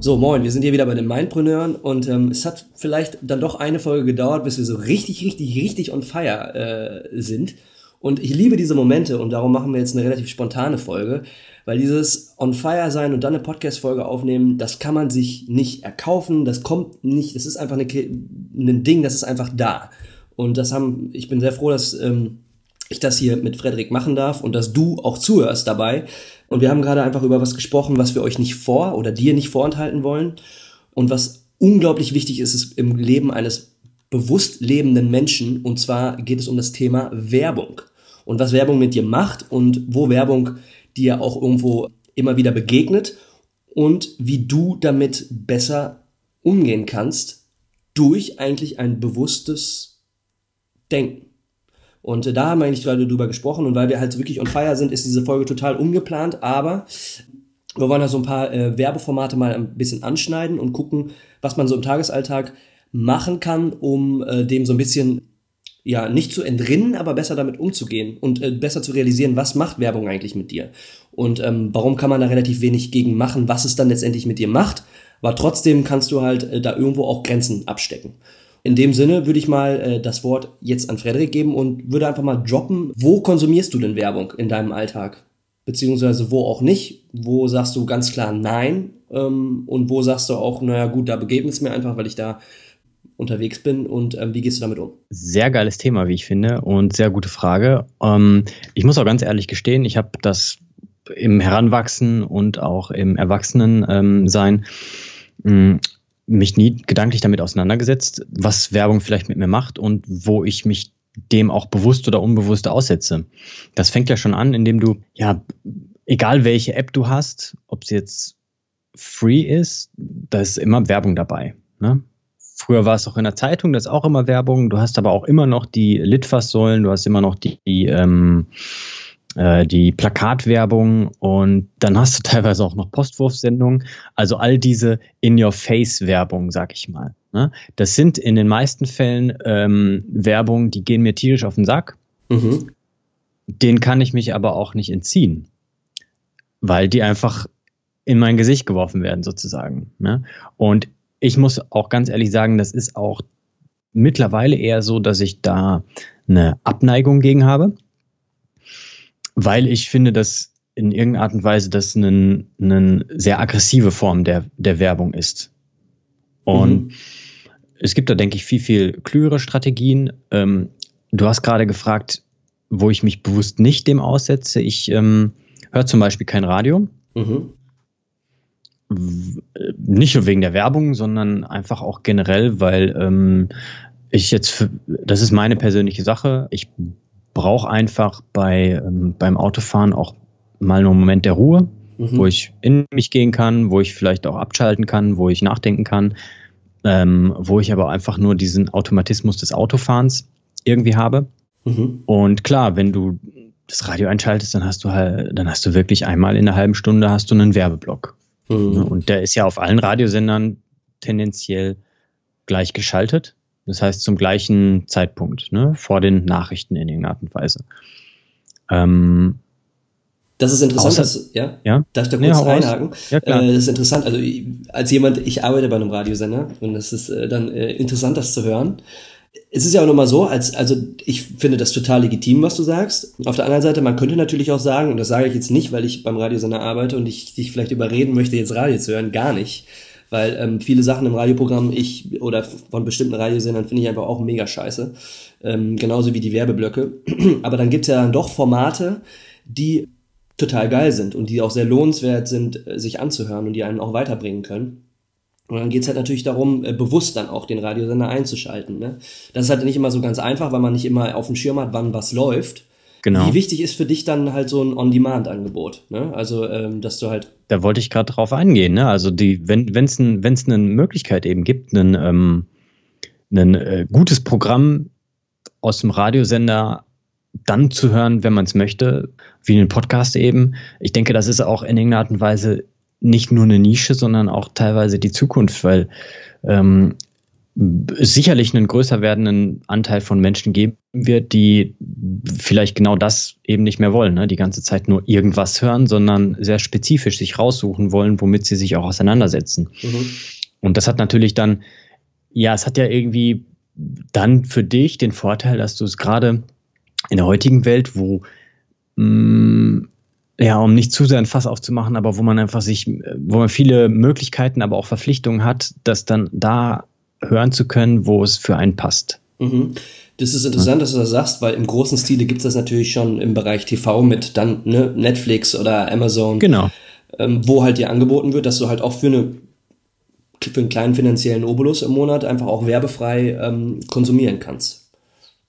So, moin, wir sind hier wieder bei den Mindpreneuren und ähm, es hat vielleicht dann doch eine Folge gedauert, bis wir so richtig, richtig, richtig on fire äh, sind. Und ich liebe diese Momente und darum machen wir jetzt eine relativ spontane Folge, weil dieses on fire sein und dann eine Podcast-Folge aufnehmen, das kann man sich nicht erkaufen, das kommt nicht, das ist einfach eine, ein Ding, das ist einfach da. Und das haben, ich bin sehr froh, dass ähm, ich das hier mit Frederik machen darf und dass du auch zuhörst dabei. Und wir haben gerade einfach über was gesprochen, was wir euch nicht vor oder dir nicht vorenthalten wollen. Und was unglaublich wichtig ist, ist im Leben eines bewusst lebenden Menschen. Und zwar geht es um das Thema Werbung. Und was Werbung mit dir macht und wo Werbung dir auch irgendwo immer wieder begegnet und wie du damit besser umgehen kannst durch eigentlich ein bewusstes Denken. Und äh, da haben wir eigentlich gerade drüber gesprochen. Und weil wir halt wirklich on fire sind, ist diese Folge total ungeplant, aber wir wollen da so ein paar äh, Werbeformate mal ein bisschen anschneiden und gucken, was man so im Tagesalltag machen kann, um äh, dem so ein bisschen ja nicht zu entrinnen, aber besser damit umzugehen und äh, besser zu realisieren, was macht Werbung eigentlich mit dir? Und ähm, warum kann man da relativ wenig gegen machen, was es dann letztendlich mit dir macht, aber trotzdem kannst du halt äh, da irgendwo auch Grenzen abstecken. In dem Sinne würde ich mal äh, das Wort jetzt an Frederik geben und würde einfach mal droppen, wo konsumierst du denn Werbung in deinem Alltag? Beziehungsweise wo auch nicht? Wo sagst du ganz klar Nein? Ähm, und wo sagst du auch, naja gut, da begeben es mir einfach, weil ich da unterwegs bin und ähm, wie gehst du damit um? Sehr geiles Thema, wie ich finde und sehr gute Frage. Ähm, ich muss auch ganz ehrlich gestehen, ich habe das im Heranwachsen und auch im Erwachsenensein ähm, mich nie gedanklich damit auseinandergesetzt, was Werbung vielleicht mit mir macht und wo ich mich dem auch bewusst oder unbewusst aussetze. Das fängt ja schon an, indem du, ja, egal welche App du hast, ob sie jetzt free ist, da ist immer Werbung dabei. Ne? Früher war es auch in der Zeitung, da ist auch immer Werbung. Du hast aber auch immer noch die Litfaßsäulen, du hast immer noch die, die ähm, äh, die Plakatwerbung und dann hast du teilweise auch noch Postwurfsendungen. Also all diese In-Your-Face-Werbung, sag ich mal. Ne? Das sind in den meisten Fällen ähm, Werbung, die gehen mir tierisch auf den Sack. Mhm. Den kann ich mich aber auch nicht entziehen, weil die einfach in mein Gesicht geworfen werden sozusagen. Ne? Und ich muss auch ganz ehrlich sagen, das ist auch mittlerweile eher so, dass ich da eine Abneigung gegen habe weil ich finde, dass in irgendeiner Art und Weise das eine, eine sehr aggressive Form der, der Werbung ist. Und mhm. es gibt da, denke ich, viel, viel klügere Strategien. Ähm, du hast gerade gefragt, wo ich mich bewusst nicht dem aussetze. Ich ähm, höre zum Beispiel kein Radio. Mhm. Nicht nur wegen der Werbung, sondern einfach auch generell, weil ähm, ich jetzt, das ist meine persönliche Sache. Ich brauche einfach bei, ähm, beim Autofahren auch mal einen Moment der Ruhe, mhm. wo ich in mich gehen kann, wo ich vielleicht auch abschalten kann, wo ich nachdenken kann, ähm, wo ich aber einfach nur diesen Automatismus des Autofahrens irgendwie habe. Mhm. Und klar, wenn du das Radio einschaltest, dann hast du halt, dann hast du wirklich einmal in einer halben Stunde hast du einen Werbeblock. Mhm. Und der ist ja auf allen Radiosendern tendenziell gleich geschaltet. Das heißt zum gleichen Zeitpunkt, ne, vor den Nachrichten in irgendeiner Art und Weise. Ähm, das ist interessant, außer, dass, ja? ja? Darf ich da kurz nee, einhaken? Ja, klar. Äh, das ist interessant. Also als jemand, ich arbeite bei einem Radiosender und es ist äh, dann äh, interessant, das zu hören. Es ist ja auch nochmal so, als, also ich finde das total legitim, was du sagst. Auf der anderen Seite, man könnte natürlich auch sagen, und das sage ich jetzt nicht, weil ich beim Radiosender arbeite und ich dich vielleicht überreden möchte, jetzt Radio zu hören, gar nicht weil ähm, viele Sachen im Radioprogramm ich oder von bestimmten Radiosendern finde ich einfach auch mega scheiße. Ähm, genauso wie die Werbeblöcke. Aber dann gibt's ja dann doch Formate, die total geil sind und die auch sehr lohnenswert sind, äh, sich anzuhören und die einen auch weiterbringen können. Und dann geht's halt natürlich darum, äh, bewusst dann auch den Radiosender einzuschalten. Ne? Das ist halt nicht immer so ganz einfach, weil man nicht immer auf dem Schirm hat, wann was läuft. Genau. Wie wichtig ist für dich dann halt so ein On-Demand-Angebot? Ne? Also, ähm, dass du halt. Da wollte ich gerade drauf eingehen. Ne? Also, die, wenn es ein, wenn's eine Möglichkeit eben gibt, ein, ähm, äh, gutes Programm aus dem Radiosender dann zu hören, wenn man es möchte, wie einen Podcast eben. Ich denke, das ist auch in irgendeiner Art und Weise nicht nur eine Nische, sondern auch teilweise die Zukunft, weil ähm, sicherlich einen größer werdenden Anteil von Menschen geben wird, die vielleicht genau das eben nicht mehr wollen, ne? die ganze Zeit nur irgendwas hören, sondern sehr spezifisch sich raussuchen wollen, womit sie sich auch auseinandersetzen. Mhm. Und das hat natürlich dann, ja, es hat ja irgendwie dann für dich den Vorteil, dass du es gerade in der heutigen Welt, wo mh, mm, ja, um nicht zu sehr ein Fass aufzumachen, aber wo man einfach sich, wo man viele Möglichkeiten, aber auch Verpflichtungen hat, das dann da hören zu können, wo es für einen passt. Mhm. Das ist interessant, dass du das sagst, weil im großen Stile gibt es das natürlich schon im Bereich TV mit dann ne, Netflix oder Amazon. Genau. Ähm, wo halt dir angeboten wird, dass du halt auch für eine für einen kleinen finanziellen Obolus im Monat einfach auch werbefrei ähm, konsumieren kannst.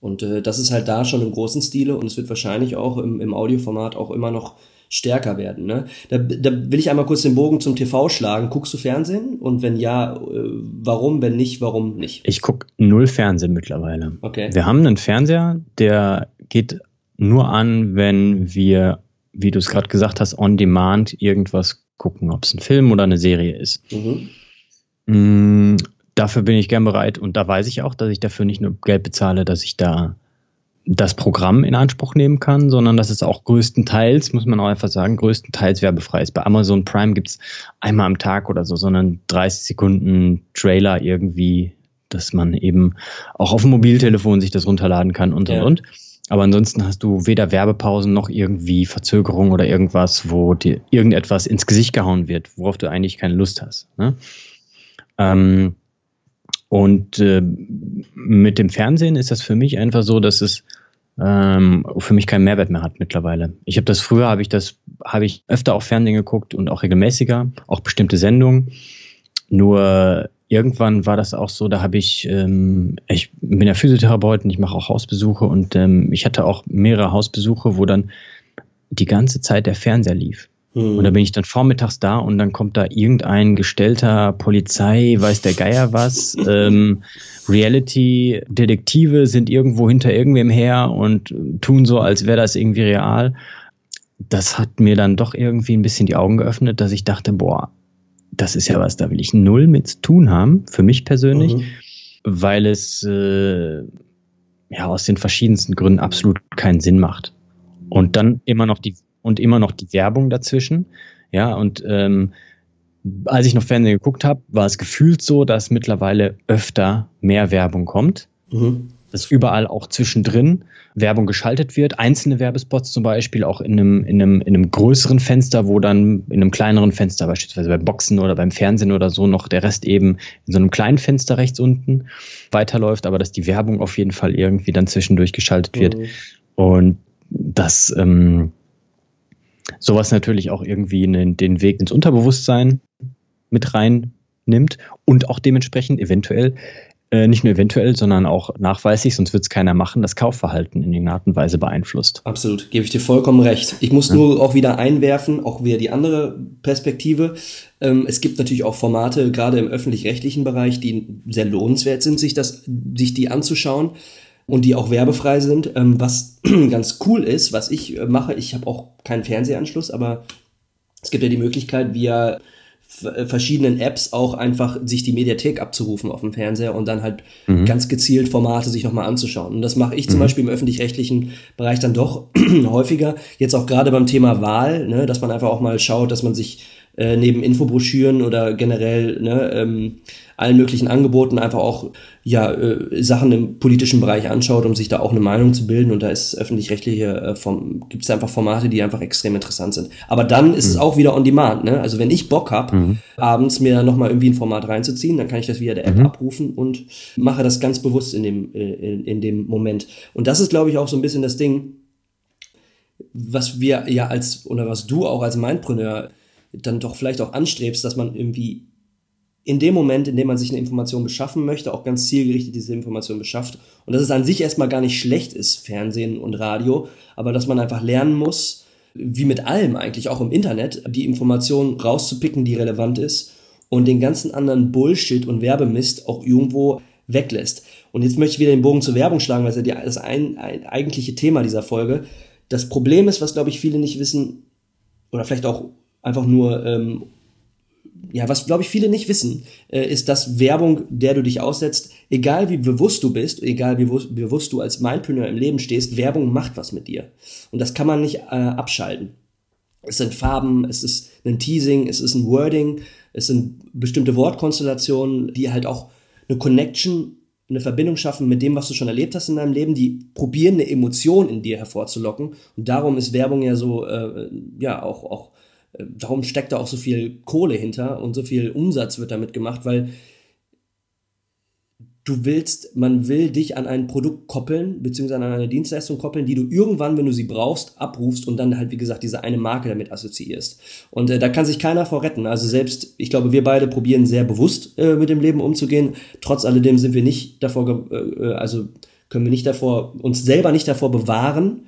Und äh, das ist halt da schon im großen Stile und es wird wahrscheinlich auch im, im Audioformat auch immer noch stärker werden. Ne? Da, da will ich einmal kurz den Bogen zum TV schlagen. Guckst du Fernsehen? Und wenn ja, äh, warum? Wenn nicht, warum nicht? Ich gucke null Fernsehen mittlerweile. Okay. Wir haben einen Fernseher, der geht nur an, wenn wir, wie du es gerade gesagt hast, on demand irgendwas gucken, ob es ein Film oder eine Serie ist. Mhm. Mm, dafür bin ich gern bereit und da weiß ich auch, dass ich dafür nicht nur Geld bezahle, dass ich da das Programm in Anspruch nehmen kann, sondern dass es auch größtenteils, muss man auch einfach sagen, größtenteils werbefrei ist. Bei Amazon Prime gibt es einmal am Tag oder so, sondern 30 Sekunden Trailer irgendwie, dass man eben auch auf dem Mobiltelefon sich das runterladen kann und ja. und und. Aber ansonsten hast du weder Werbepausen noch irgendwie Verzögerung oder irgendwas, wo dir irgendetwas ins Gesicht gehauen wird, worauf du eigentlich keine Lust hast. Ne? Ähm, und äh, mit dem Fernsehen ist das für mich einfach so, dass es ähm, für mich keinen Mehrwert mehr hat mittlerweile. Ich habe das früher, habe ich das, habe ich öfter auf Fernsehen geguckt und auch regelmäßiger, auch bestimmte Sendungen. Nur irgendwann war das auch so, da habe ich, ähm, ich bin ja Physiotherapeut und ich mache auch Hausbesuche und ähm, ich hatte auch mehrere Hausbesuche, wo dann die ganze Zeit der Fernseher lief. Und da bin ich dann vormittags da und dann kommt da irgendein gestellter Polizei, weiß der Geier was, ähm, Reality-Detektive sind irgendwo hinter irgendwem her und tun so, als wäre das irgendwie real. Das hat mir dann doch irgendwie ein bisschen die Augen geöffnet, dass ich dachte, boah, das ist ja was, da will ich null mit zu tun haben, für mich persönlich, mhm. weil es äh, ja aus den verschiedensten Gründen absolut keinen Sinn macht. Und dann immer noch die und immer noch die Werbung dazwischen. Ja, und ähm, als ich noch Fernsehen geguckt habe, war es gefühlt so, dass mittlerweile öfter mehr Werbung kommt. Mhm. Dass überall auch zwischendrin Werbung geschaltet wird. Einzelne Werbespots zum Beispiel auch in einem, in, einem, in einem größeren Fenster, wo dann in einem kleineren Fenster, beispielsweise beim Boxen oder beim Fernsehen oder so, noch der Rest eben in so einem kleinen Fenster rechts unten weiterläuft, aber dass die Werbung auf jeden Fall irgendwie dann zwischendurch geschaltet wird. Mhm. Und das ähm, sowas natürlich auch irgendwie den, den Weg ins Unterbewusstsein mit rein nimmt und auch dementsprechend eventuell, äh, nicht nur eventuell, sondern auch nachweislich, sonst wird es keiner machen, das Kaufverhalten in irgendeiner Art und Weise beeinflusst. Absolut, gebe ich dir vollkommen recht. Ich muss ja. nur auch wieder einwerfen, auch wieder die andere Perspektive. Ähm, es gibt natürlich auch Formate, gerade im öffentlich-rechtlichen Bereich, die sehr lohnenswert sind, sich das, sich die anzuschauen und die auch werbefrei sind. Ähm, was ganz cool ist, was ich äh, mache, ich habe auch keinen Fernsehanschluss, aber es gibt ja die Möglichkeit, via äh, verschiedenen Apps auch einfach sich die Mediathek abzurufen auf dem Fernseher und dann halt mhm. ganz gezielt Formate sich nochmal anzuschauen. Und das mache ich zum mhm. Beispiel im öffentlich-rechtlichen Bereich dann doch häufiger. Jetzt auch gerade beim Thema Wahl, ne, dass man einfach auch mal schaut, dass man sich äh, neben Infobroschüren oder generell ne, ähm, allen möglichen Angeboten einfach auch ja äh, Sachen im politischen Bereich anschaut, um sich da auch eine Meinung zu bilden. Und da ist öffentlich-rechtliche äh, vom, gibt es einfach Formate, die einfach extrem interessant sind. Aber dann ist mhm. es auch wieder on demand. Ne? Also wenn ich Bock hab, mhm. abends mir noch mal irgendwie ein Format reinzuziehen, dann kann ich das via der App mhm. abrufen und mache das ganz bewusst in dem äh, in, in dem Moment. Und das ist, glaube ich, auch so ein bisschen das Ding, was wir ja als oder was du auch als Mindpreneur dann doch vielleicht auch anstrebst, dass man irgendwie in dem Moment, in dem man sich eine Information beschaffen möchte, auch ganz zielgerichtet diese Information beschafft. Und dass es an sich erstmal gar nicht schlecht ist, Fernsehen und Radio, aber dass man einfach lernen muss, wie mit allem eigentlich, auch im Internet, die Information rauszupicken, die relevant ist und den ganzen anderen Bullshit und Werbemist auch irgendwo weglässt. Und jetzt möchte ich wieder den Bogen zur Werbung schlagen, weil es ja das ein, ein eigentliche Thema dieser Folge. Das Problem ist, was glaube ich viele nicht wissen, oder vielleicht auch einfach nur ähm, ja, was glaube ich viele nicht wissen, äh, ist, dass Werbung, der du dich aussetzt, egal wie bewusst du bist, egal wie bewusst du als Mindpreneur im Leben stehst, Werbung macht was mit dir. Und das kann man nicht äh, abschalten. Es sind Farben, es ist ein Teasing, es ist ein Wording, es sind bestimmte Wortkonstellationen, die halt auch eine Connection, eine Verbindung schaffen mit dem, was du schon erlebt hast in deinem Leben, die probieren, eine Emotion in dir hervorzulocken. Und darum ist Werbung ja so, äh, ja, auch, auch darum steckt da auch so viel Kohle hinter und so viel Umsatz wird damit gemacht, weil du willst, man will dich an ein Produkt koppeln, beziehungsweise an eine Dienstleistung koppeln, die du irgendwann, wenn du sie brauchst, abrufst und dann halt, wie gesagt, diese eine Marke damit assoziierst. Und äh, da kann sich keiner vor retten. Also selbst, ich glaube, wir beide probieren sehr bewusst äh, mit dem Leben umzugehen. Trotz alledem sind wir nicht davor, äh, äh, also können wir nicht davor, uns selber nicht davor bewahren,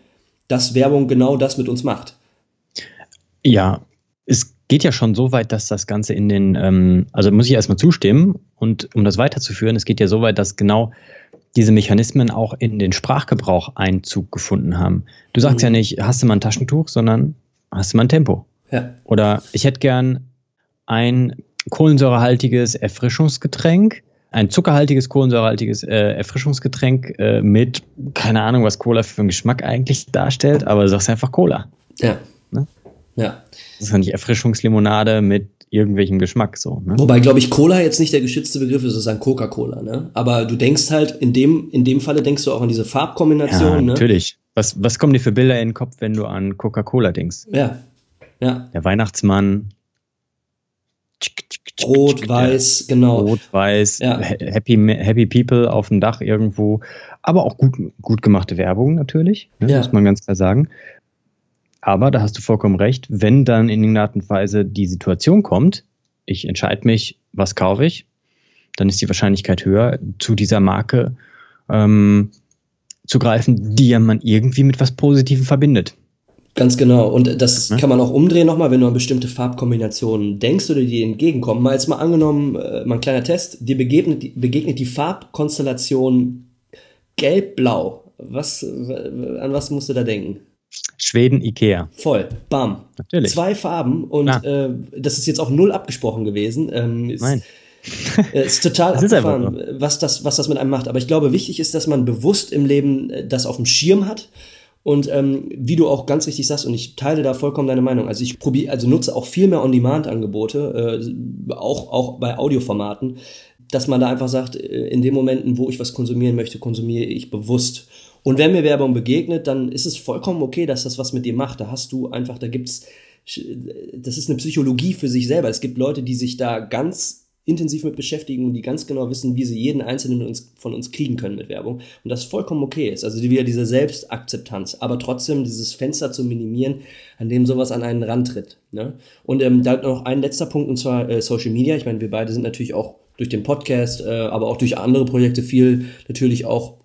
dass Werbung genau das mit uns macht. Ja, es geht ja schon so weit, dass das Ganze in den, ähm, also muss ich erstmal zustimmen und um das weiterzuführen, es geht ja so weit, dass genau diese Mechanismen auch in den Sprachgebrauch Einzug gefunden haben. Du sagst mhm. ja nicht, hast du mal ein Taschentuch, sondern hast du mal ein Tempo. Ja. Oder ich hätte gern ein kohlensäurehaltiges Erfrischungsgetränk, ein zuckerhaltiges, kohlensäurehaltiges äh, Erfrischungsgetränk äh, mit, keine Ahnung, was Cola für einen Geschmack eigentlich darstellt, aber du sagst einfach Cola. Ja. Ne? Ja. Das ist ja nicht Erfrischungslimonade mit irgendwelchem Geschmack so. Ne? Wobei, glaube ich, Cola jetzt nicht der geschützte Begriff ist, es ist ein Coca-Cola, ne? Aber du denkst halt, in dem, in dem Falle denkst du auch an diese Farbkombination, ja, ne? Natürlich. Was, was kommen dir für Bilder in den Kopf, wenn du an Coca-Cola denkst? Ja. Ja. Der Weihnachtsmann. Rot, weiß, genau. Rot, weiß, ja. happy, happy People auf dem Dach irgendwo. Aber auch gut, gut gemachte Werbung natürlich, ne? ja. muss man ganz klar sagen. Aber da hast du vollkommen recht, wenn dann in irgendeiner Art und Weise die Situation kommt, ich entscheide mich, was kaufe ich, dann ist die Wahrscheinlichkeit höher, zu dieser Marke ähm, zu greifen, die ja man irgendwie mit was Positivem verbindet. Ganz genau. Und das ja? kann man auch umdrehen nochmal, wenn du an bestimmte Farbkombinationen denkst oder die entgegenkommen. Mal jetzt mal angenommen, äh, mal ein kleiner Test, dir begegnet, begegnet die Farbkonstellation gelb-blau. Was, an was musst du da denken? Schweden, Ikea. Voll, bam. Natürlich. Zwei Farben und äh, das ist jetzt auch null abgesprochen gewesen. Ähm, ist, Nein. Äh, ist total das abgefahren, ist was, das, was das mit einem macht. Aber ich glaube, wichtig ist, dass man bewusst im Leben äh, das auf dem Schirm hat. Und ähm, wie du auch ganz richtig sagst, und ich teile da vollkommen deine Meinung. Also ich probiere, also nutze auch viel mehr On-Demand-Angebote, äh, auch, auch bei Audioformaten, dass man da einfach sagt, äh, in den Momenten, wo ich was konsumieren möchte, konsumiere ich bewusst. Und wenn mir Werbung begegnet, dann ist es vollkommen okay, dass das was mit dir macht. Da hast du einfach, da gibt's, das ist eine Psychologie für sich selber. Es gibt Leute, die sich da ganz intensiv mit beschäftigen und die ganz genau wissen, wie sie jeden einzelnen von uns kriegen können mit Werbung. Und das vollkommen okay ist. Also wieder diese Selbstakzeptanz, aber trotzdem dieses Fenster zu minimieren, an dem sowas an einen rantritt. Ne? Und ähm, da noch ein letzter Punkt, und zwar äh, Social Media. Ich meine, wir beide sind natürlich auch durch den Podcast, äh, aber auch durch andere Projekte viel natürlich auch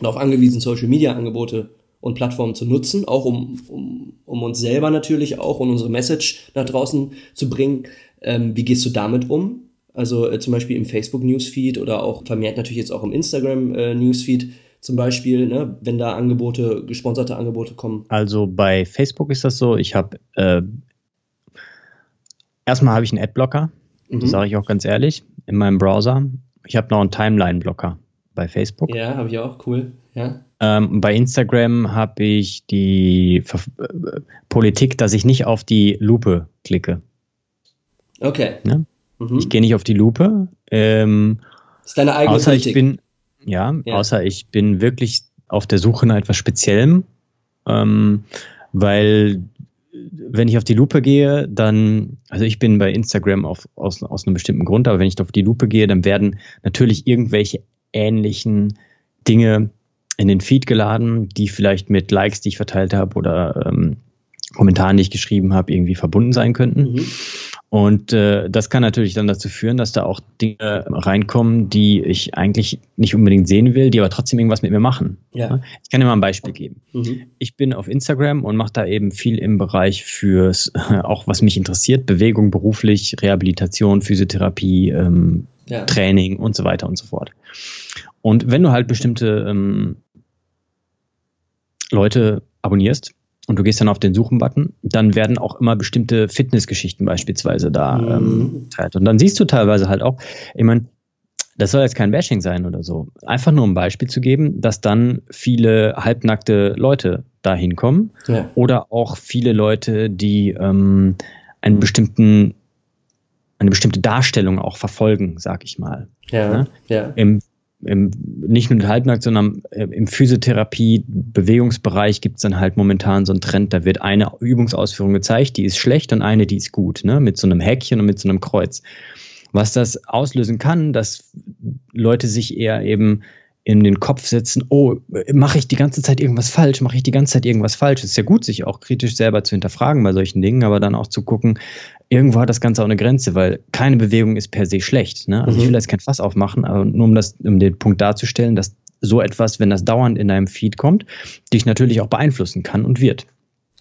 darauf angewiesen, Social Media Angebote und Plattformen zu nutzen, auch um, um, um uns selber natürlich auch und unsere Message nach draußen zu bringen. Ähm, wie gehst du damit um? Also äh, zum Beispiel im Facebook Newsfeed oder auch vermehrt natürlich jetzt auch im Instagram äh, Newsfeed zum Beispiel, ne, wenn da Angebote, gesponserte Angebote kommen. Also bei Facebook ist das so, ich habe äh, erstmal habe ich einen Adblocker, mhm. das sage ich auch ganz ehrlich, in meinem Browser. Ich habe noch einen Timeline-Blocker bei Facebook. Ja, habe ich auch, cool. Ja. Ähm, bei Instagram habe ich die Ver äh, Politik, dass ich nicht auf die Lupe klicke. Okay. Ja? Mhm. Ich gehe nicht auf die Lupe. Ähm, das ist deine eigene außer Politik. Ich bin, ja, ja, außer ich bin wirklich auf der Suche nach etwas Speziellem, ähm, weil wenn ich auf die Lupe gehe, dann, also ich bin bei Instagram auf, aus, aus einem bestimmten Grund, aber wenn ich auf die Lupe gehe, dann werden natürlich irgendwelche ähnlichen Dinge in den Feed geladen, die vielleicht mit Likes, die ich verteilt habe oder ähm, Kommentaren, die ich geschrieben habe, irgendwie verbunden sein könnten. Mhm. Und äh, das kann natürlich dann dazu führen, dass da auch Dinge reinkommen, die ich eigentlich nicht unbedingt sehen will, die aber trotzdem irgendwas mit mir machen. Ja. Ich kann dir mal ein Beispiel geben. Mhm. Ich bin auf Instagram und mache da eben viel im Bereich fürs, auch was mich interessiert, Bewegung beruflich, Rehabilitation, Physiotherapie, ähm, ja. Training und so weiter und so fort. Und wenn du halt bestimmte ähm, Leute abonnierst, und du gehst dann auf den Suchen-Button, dann werden auch immer bestimmte Fitnessgeschichten beispielsweise da mhm. ähm, teilt. Und dann siehst du teilweise halt auch, ich meine, das soll jetzt kein Bashing sein oder so. Einfach nur um ein Beispiel zu geben, dass dann viele halbnackte Leute da hinkommen ja. oder auch viele Leute, die ähm, einen bestimmten eine bestimmte Darstellung auch verfolgen, sag ich mal. Ja, ne? ja. Im im, nicht nur halbnackt, sondern äh, im Physiotherapie-Bewegungsbereich gibt es dann halt momentan so einen Trend, da wird eine Übungsausführung gezeigt, die ist schlecht und eine, die ist gut, ne? mit so einem Häkchen und mit so einem Kreuz. Was das auslösen kann, dass Leute sich eher eben in den Kopf setzen, oh, mache ich die ganze Zeit irgendwas falsch, mache ich die ganze Zeit irgendwas falsch. Es ist ja gut, sich auch kritisch selber zu hinterfragen bei solchen Dingen, aber dann auch zu gucken, irgendwo hat das Ganze auch eine Grenze, weil keine Bewegung ist per se schlecht. Ne? Also mhm. ich will jetzt kein Fass aufmachen, aber nur um das, um den Punkt darzustellen, dass so etwas, wenn das dauernd in deinem Feed kommt, dich natürlich auch beeinflussen kann und wird.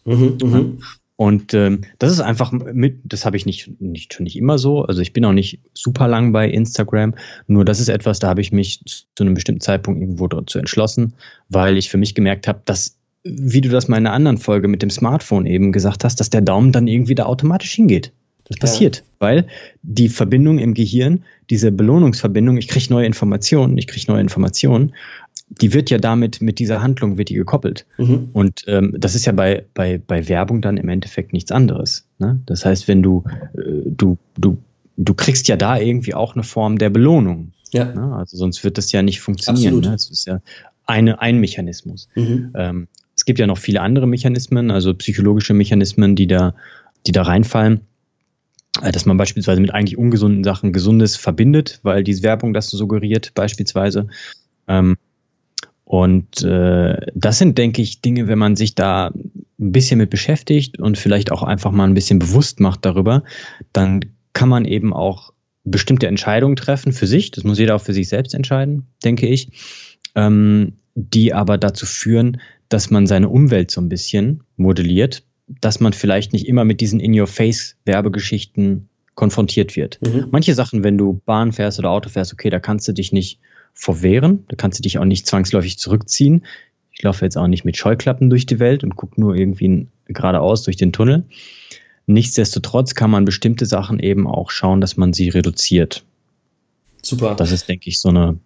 Mhm, mhm. Und ähm, das ist einfach mit, das habe ich nicht, nicht schon nicht immer so. Also ich bin auch nicht super lang bei Instagram. Nur das ist etwas, da habe ich mich zu einem bestimmten Zeitpunkt irgendwo dazu entschlossen, weil ich für mich gemerkt habe, dass, wie du das mal in einer anderen Folge mit dem Smartphone eben gesagt hast, dass der Daumen dann irgendwie da automatisch hingeht. Das passiert, ja. weil die Verbindung im Gehirn, diese Belohnungsverbindung, ich kriege neue Informationen, ich kriege neue Informationen, die wird ja damit, mit dieser Handlung wird die gekoppelt. Mhm. Und ähm, das ist ja bei, bei, bei Werbung dann im Endeffekt nichts anderes. Ne? Das heißt, wenn du, äh, du, du, du kriegst ja da irgendwie auch eine Form der Belohnung. Ja. Ne? Also sonst wird das ja nicht funktionieren. Ne? Das ist ja eine, ein Mechanismus. Mhm. Ähm, es gibt ja noch viele andere Mechanismen, also psychologische Mechanismen, die da, die da reinfallen. Äh, dass man beispielsweise mit eigentlich ungesunden Sachen Gesundes verbindet, weil diese Werbung das suggeriert beispielsweise. Ähm, und äh, das sind, denke ich, Dinge, wenn man sich da ein bisschen mit beschäftigt und vielleicht auch einfach mal ein bisschen bewusst macht darüber, dann kann man eben auch bestimmte Entscheidungen treffen für sich. Das muss jeder auch für sich selbst entscheiden, denke ich. Ähm, die aber dazu führen, dass man seine Umwelt so ein bisschen modelliert, dass man vielleicht nicht immer mit diesen In-Your-Face-Werbegeschichten konfrontiert wird. Mhm. Manche Sachen, wenn du Bahn fährst oder Auto fährst, okay, da kannst du dich nicht vorwehren, da kannst du dich auch nicht zwangsläufig zurückziehen. Ich laufe jetzt auch nicht mit Scheuklappen durch die Welt und gucke nur irgendwie geradeaus durch den Tunnel. Nichtsdestotrotz kann man bestimmte Sachen eben auch schauen, dass man sie reduziert. Super. Das ist, denke ich, so eine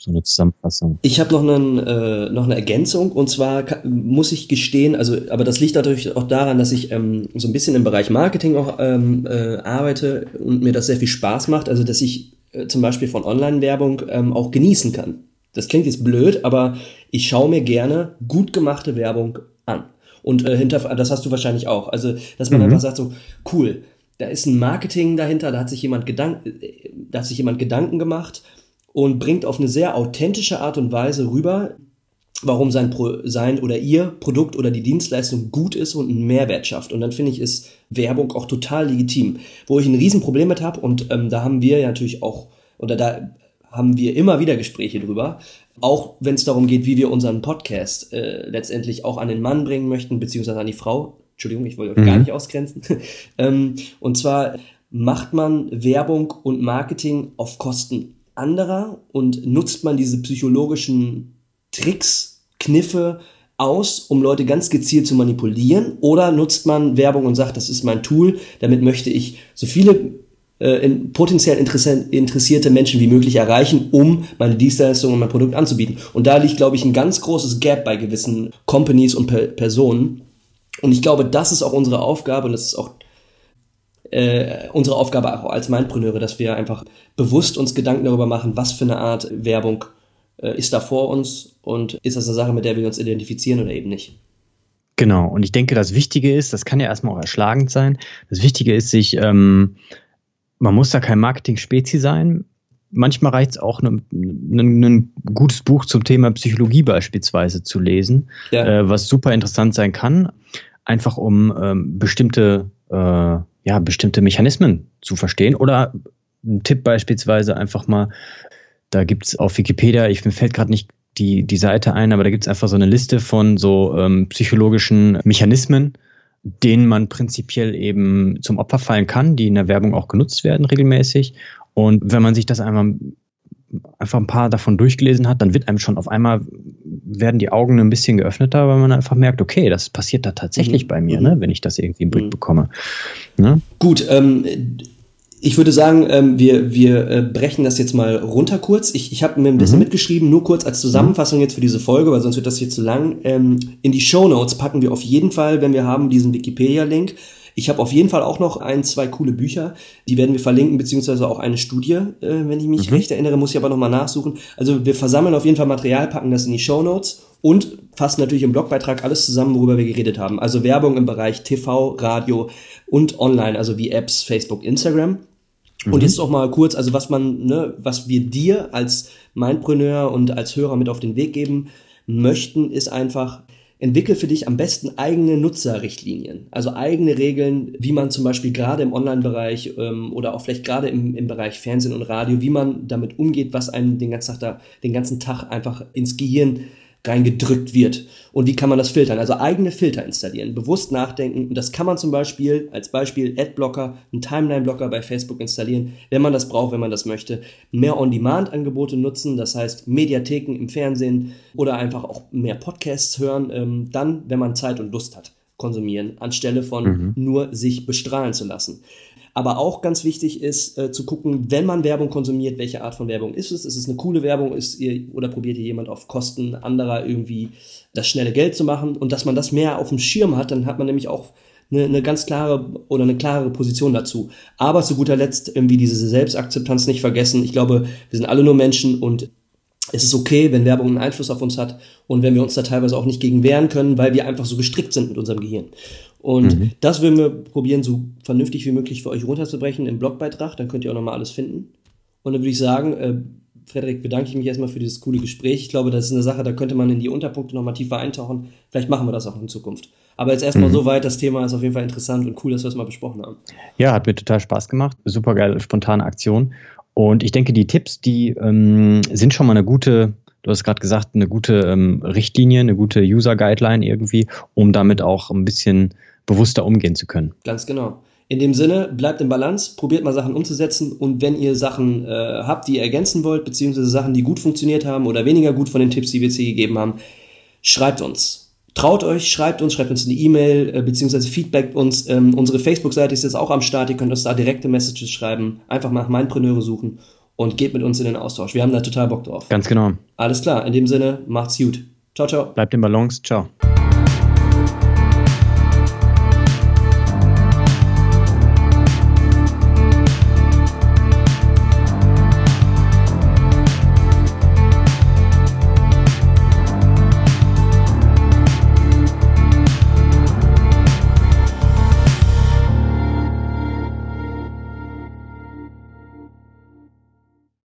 so eine Zusammenfassung. Ich habe noch, einen, äh, noch eine Ergänzung und zwar muss ich gestehen, also aber das liegt natürlich auch daran, dass ich ähm, so ein bisschen im Bereich Marketing auch ähm, äh, arbeite und mir das sehr viel Spaß macht, also dass ich äh, zum Beispiel von Online-Werbung ähm, auch genießen kann. Das klingt jetzt blöd, aber ich schaue mir gerne gut gemachte Werbung an. Und äh, hinter, das hast du wahrscheinlich auch. Also, dass man mhm. einfach sagt so, cool, da ist ein Marketing dahinter, da hat sich jemand Gedanken, äh, da hat sich jemand Gedanken gemacht und bringt auf eine sehr authentische Art und Weise rüber, warum sein, Pro, sein oder ihr Produkt oder die Dienstleistung gut ist und einen Mehrwert schafft. Und dann finde ich, ist Werbung auch total legitim. Wo ich ein Riesenproblem mit habe, und ähm, da haben wir ja natürlich auch, oder da haben wir immer wieder Gespräche drüber, auch wenn es darum geht, wie wir unseren Podcast äh, letztendlich auch an den Mann bringen möchten, beziehungsweise an die Frau. Entschuldigung, ich wollte mhm. gar nicht ausgrenzen. ähm, und zwar macht man Werbung und Marketing auf Kosten anderer und nutzt man diese psychologischen Tricks, Kniffe aus, um Leute ganz gezielt zu manipulieren? Oder nutzt man Werbung und sagt, das ist mein Tool, damit möchte ich so viele äh, in, potenziell interessierte Menschen wie möglich erreichen, um meine Dienstleistung und mein Produkt anzubieten. Und da liegt, glaube ich, ein ganz großes Gap bei gewissen Companies und per Personen. Und ich glaube, das ist auch unsere Aufgabe und das ist auch äh, unsere Aufgabe auch als Mindpreneure, dass wir einfach bewusst uns Gedanken darüber machen, was für eine Art Werbung ist da vor uns und ist das eine Sache, mit der wir uns identifizieren oder eben nicht. Genau, und ich denke, das Wichtige ist, das kann ja erstmal auch erschlagend sein, das Wichtige ist, sich, ähm, man muss da kein Marketing-Spezi sein. Manchmal reicht es auch, ein ne, ne, gutes Buch zum Thema Psychologie beispielsweise zu lesen, ja. äh, was super interessant sein kann, einfach um ähm, bestimmte äh, ja, bestimmte Mechanismen zu verstehen. Oder ein Tipp beispielsweise einfach mal, da gibt es auf Wikipedia, ich mir fällt gerade nicht die, die Seite ein, aber da gibt es einfach so eine Liste von so ähm, psychologischen Mechanismen, denen man prinzipiell eben zum Opfer fallen kann, die in der Werbung auch genutzt werden regelmäßig. Und wenn man sich das einmal einfach ein paar davon durchgelesen hat, dann wird einem schon auf einmal werden die Augen ein bisschen geöffneter, weil man einfach merkt, okay, das passiert da tatsächlich mhm. bei mir, ne, wenn ich das irgendwie im Blick mhm. bekomme. Ne? Gut, ähm, ich würde sagen, ähm, wir, wir äh, brechen das jetzt mal runter kurz. Ich, ich habe mir ein bisschen mhm. mitgeschrieben, nur kurz als Zusammenfassung jetzt für diese Folge, weil sonst wird das hier zu lang. Ähm, in die Show Notes packen wir auf jeden Fall, wenn wir haben, diesen Wikipedia-Link. Ich habe auf jeden Fall auch noch ein, zwei coole Bücher, die werden wir verlinken, beziehungsweise auch eine Studie, äh, wenn ich mich mhm. recht erinnere, muss ich aber nochmal nachsuchen. Also wir versammeln auf jeden Fall Material, packen das in die Show Notes und fassen natürlich im Blogbeitrag alles zusammen, worüber wir geredet haben. Also Werbung im Bereich TV, Radio und online, also wie Apps, Facebook, Instagram. Mhm. Und jetzt noch mal kurz, also was man, ne, was wir dir als Mindpreneur und als Hörer mit auf den Weg geben möchten, ist einfach, entwickel für dich am besten eigene Nutzerrichtlinien, also eigene Regeln, wie man zum Beispiel gerade im Online-Bereich ähm, oder auch vielleicht gerade im, im Bereich Fernsehen und Radio, wie man damit umgeht, was einem den ganzen Tag, da, den ganzen Tag einfach ins Gehirn reingedrückt wird. Und wie kann man das filtern? Also eigene Filter installieren, bewusst nachdenken. Und das kann man zum Beispiel als Beispiel Adblocker, einen Timeline-Blocker bei Facebook installieren, wenn man das braucht, wenn man das möchte. Mehr On-Demand-Angebote nutzen, das heißt Mediatheken im Fernsehen oder einfach auch mehr Podcasts hören, ähm, dann, wenn man Zeit und Lust hat, konsumieren, anstelle von mhm. nur sich bestrahlen zu lassen. Aber auch ganz wichtig ist äh, zu gucken, wenn man Werbung konsumiert, welche Art von Werbung ist es? Ist es eine coole Werbung? Ist ihr, oder probiert ihr jemand auf Kosten anderer irgendwie das schnelle Geld zu machen? Und dass man das mehr auf dem Schirm hat, dann hat man nämlich auch eine, eine ganz klare oder eine klarere Position dazu. Aber zu guter Letzt irgendwie diese Selbstakzeptanz nicht vergessen. Ich glaube, wir sind alle nur Menschen und es ist okay, wenn Werbung einen Einfluss auf uns hat und wenn wir uns da teilweise auch nicht gegen wehren können, weil wir einfach so gestrickt sind mit unserem Gehirn. Und mhm. das würden wir probieren, so vernünftig wie möglich für euch runterzubrechen im Blogbeitrag. Dann könnt ihr auch nochmal alles finden. Und dann würde ich sagen, äh, Frederik, bedanke ich mich erstmal für dieses coole Gespräch. Ich glaube, das ist eine Sache, da könnte man in die Unterpunkte nochmal tiefer eintauchen. Vielleicht machen wir das auch in Zukunft. Aber jetzt erstmal mhm. soweit, das Thema ist auf jeden Fall interessant und cool, dass wir es mal besprochen haben. Ja, hat mir total Spaß gemacht. Super geile, spontane Aktion. Und ich denke, die Tipps, die ähm, sind schon mal eine gute, du hast gerade gesagt, eine gute ähm, Richtlinie, eine gute User-Guideline irgendwie, um damit auch ein bisschen bewusster umgehen zu können. Ganz genau. In dem Sinne, bleibt im Balance, probiert mal Sachen umzusetzen und wenn ihr Sachen äh, habt, die ihr ergänzen wollt, beziehungsweise Sachen, die gut funktioniert haben oder weniger gut von den Tipps, die wir jetzt hier gegeben haben, schreibt uns. Traut euch, schreibt uns, schreibt uns eine E-Mail, äh, beziehungsweise feedbackt uns. Ähm, unsere Facebook-Seite ist jetzt auch am Start, ihr könnt uns da direkte Messages schreiben, einfach mal nach Mindpreneure suchen und geht mit uns in den Austausch. Wir haben da total Bock drauf. Ganz genau. Alles klar, in dem Sinne, macht's gut. Ciao, ciao. Bleibt im Balance, ciao.